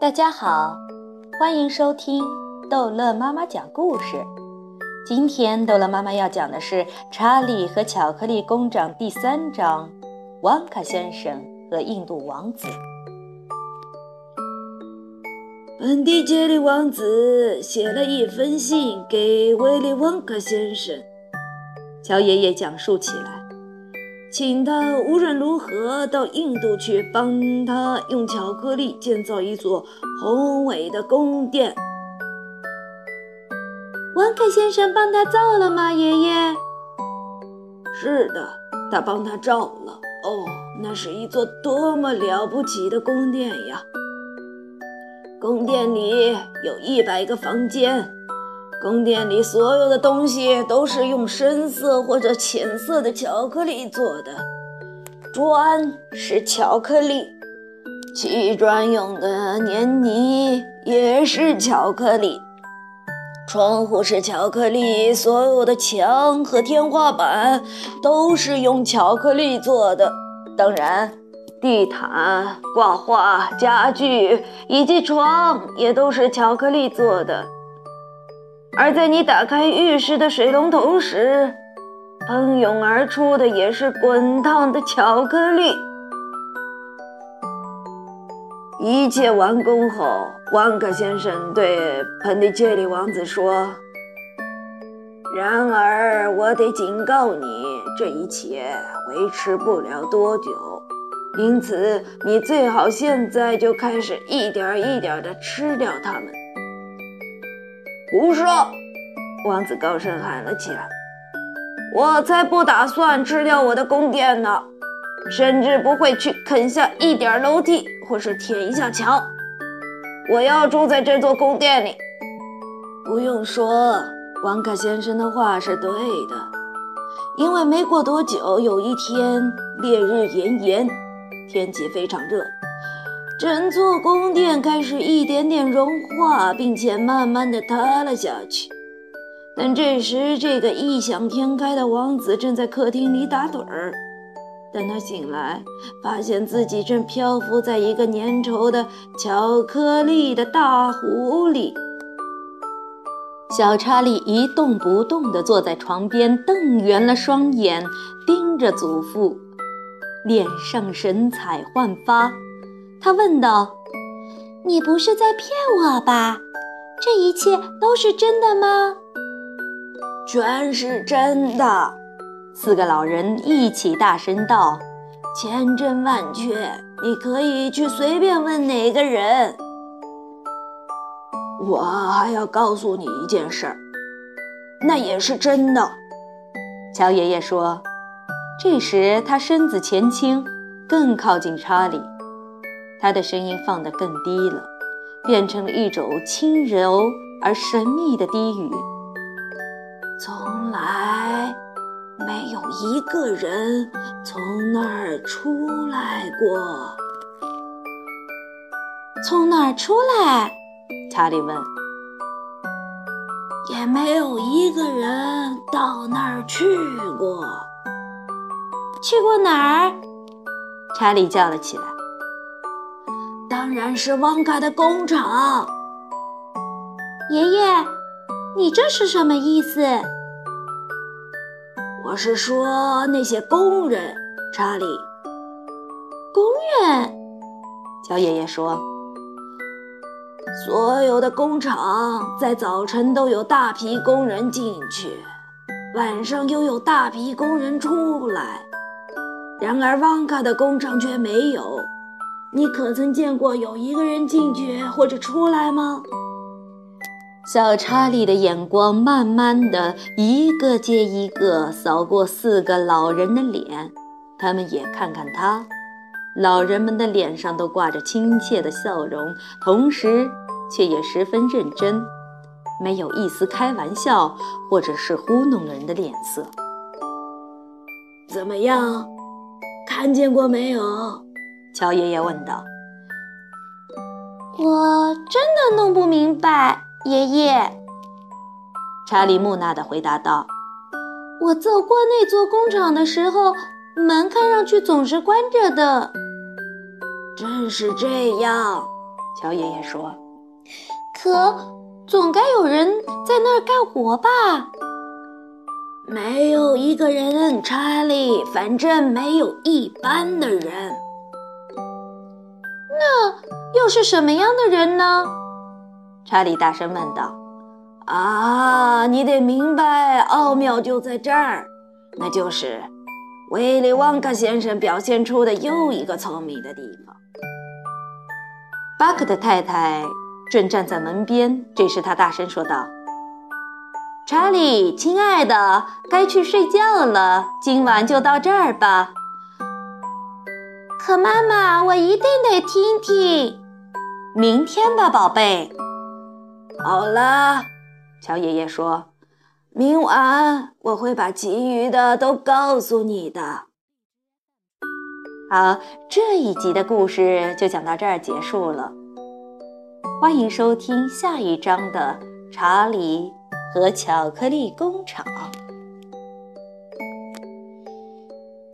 大家好，欢迎收听逗乐妈妈讲故事。今天逗乐妈妈要讲的是《查理和巧克力工厂》第三章：旺卡先生和印度王子。本迪杰利王子写了一封信给威利旺卡先生，乔爷爷讲述起来。请他无论如何到印度去，帮他用巧克力建造一座宏伟的宫殿。文克先生帮他造了吗，爷爷？是的，他帮他造了。哦，那是一座多么了不起的宫殿呀！宫殿里有一百个房间。宫殿里所有的东西都是用深色或者浅色的巧克力做的，砖是巧克力，砌砖用的黏泥也是巧克力，窗户是巧克力，所有的墙和天花板都是用巧克力做的，当然，地毯、挂画、家具以及床也都是巧克力做的。而在你打开浴室的水龙头时，喷涌而出的也是滚烫的巧克力。一切完工后，旺克先生对彭迪杰里王子说：“然而，我得警告你，这一切维持不了多久，因此你最好现在就开始一点一点地吃掉它们。”胡说！王子高声喊了起来：“我才不打算吃掉我的宫殿呢，甚至不会去啃下一点楼梯，或是舔一下墙。我要住在这座宫殿里。”不用说，王卡先生的话是对的，因为没过多久，有一天烈日炎炎，天气非常热。整座宫殿开始一点点融化，并且慢慢的塌了下去。但这时，这个异想天开的王子正在客厅里打盹儿。等他醒来，发现自己正漂浮在一个粘稠的巧克力的大湖里。小查理一动不动地坐在床边，瞪圆了双眼，盯着祖父，脸上神采焕发。他问道：“你不是在骗我吧？这一切都是真的吗？”“全是真的。”四个老人一起大声道，“千真万确，你可以去随便问哪个人。”“我还要告诉你一件事儿，那也是真的。”乔爷爷说。这时他身子前倾，更靠近查理。他的声音放得更低了，变成了一种轻柔而神秘的低语。从来没有一个人从那儿出来过。从哪儿出来？查理问。也没有一个人到那儿去过。去过哪儿？查理叫了起来。当然是旺卡的工厂。爷爷，你这是什么意思？我是说那些工人，查理。工人，乔爷爷说，所有的工厂在早晨都有大批工人进去，晚上又有大批工人出来。然而旺卡的工厂却没有。你可曾见过有一个人进去或者出来吗？小查理的眼光慢慢的一个接一个扫过四个老人的脸，他们也看看他。老人们的脸上都挂着亲切的笑容，同时却也十分认真，没有一丝开玩笑或者是糊弄人的脸色。怎么样，看见过没有？乔爷爷问道：“我真的弄不明白，爷爷。”查理木讷地回答道：“我走过那座工厂的时候，门看上去总是关着的。”正是这样，乔爷爷说：“可总该有人在那儿干活吧？”没有一个人，查理，反正没有一般的人。是什么样的人呢？查理大声问道。“啊，你得明白，奥妙就在这儿，那就是威利旺卡先生表现出的又一个聪明的地方。”巴克的太太正站在门边，这时他大声说道。查理，亲爱的，该去睡觉了。今晚就到这儿吧。可妈妈，我一定得听听。明天吧，宝贝。好了，乔爷爷说，明晚我会把其余的都告诉你的。好，这一集的故事就讲到这儿结束了。欢迎收听下一章的查理。和巧克力工厂。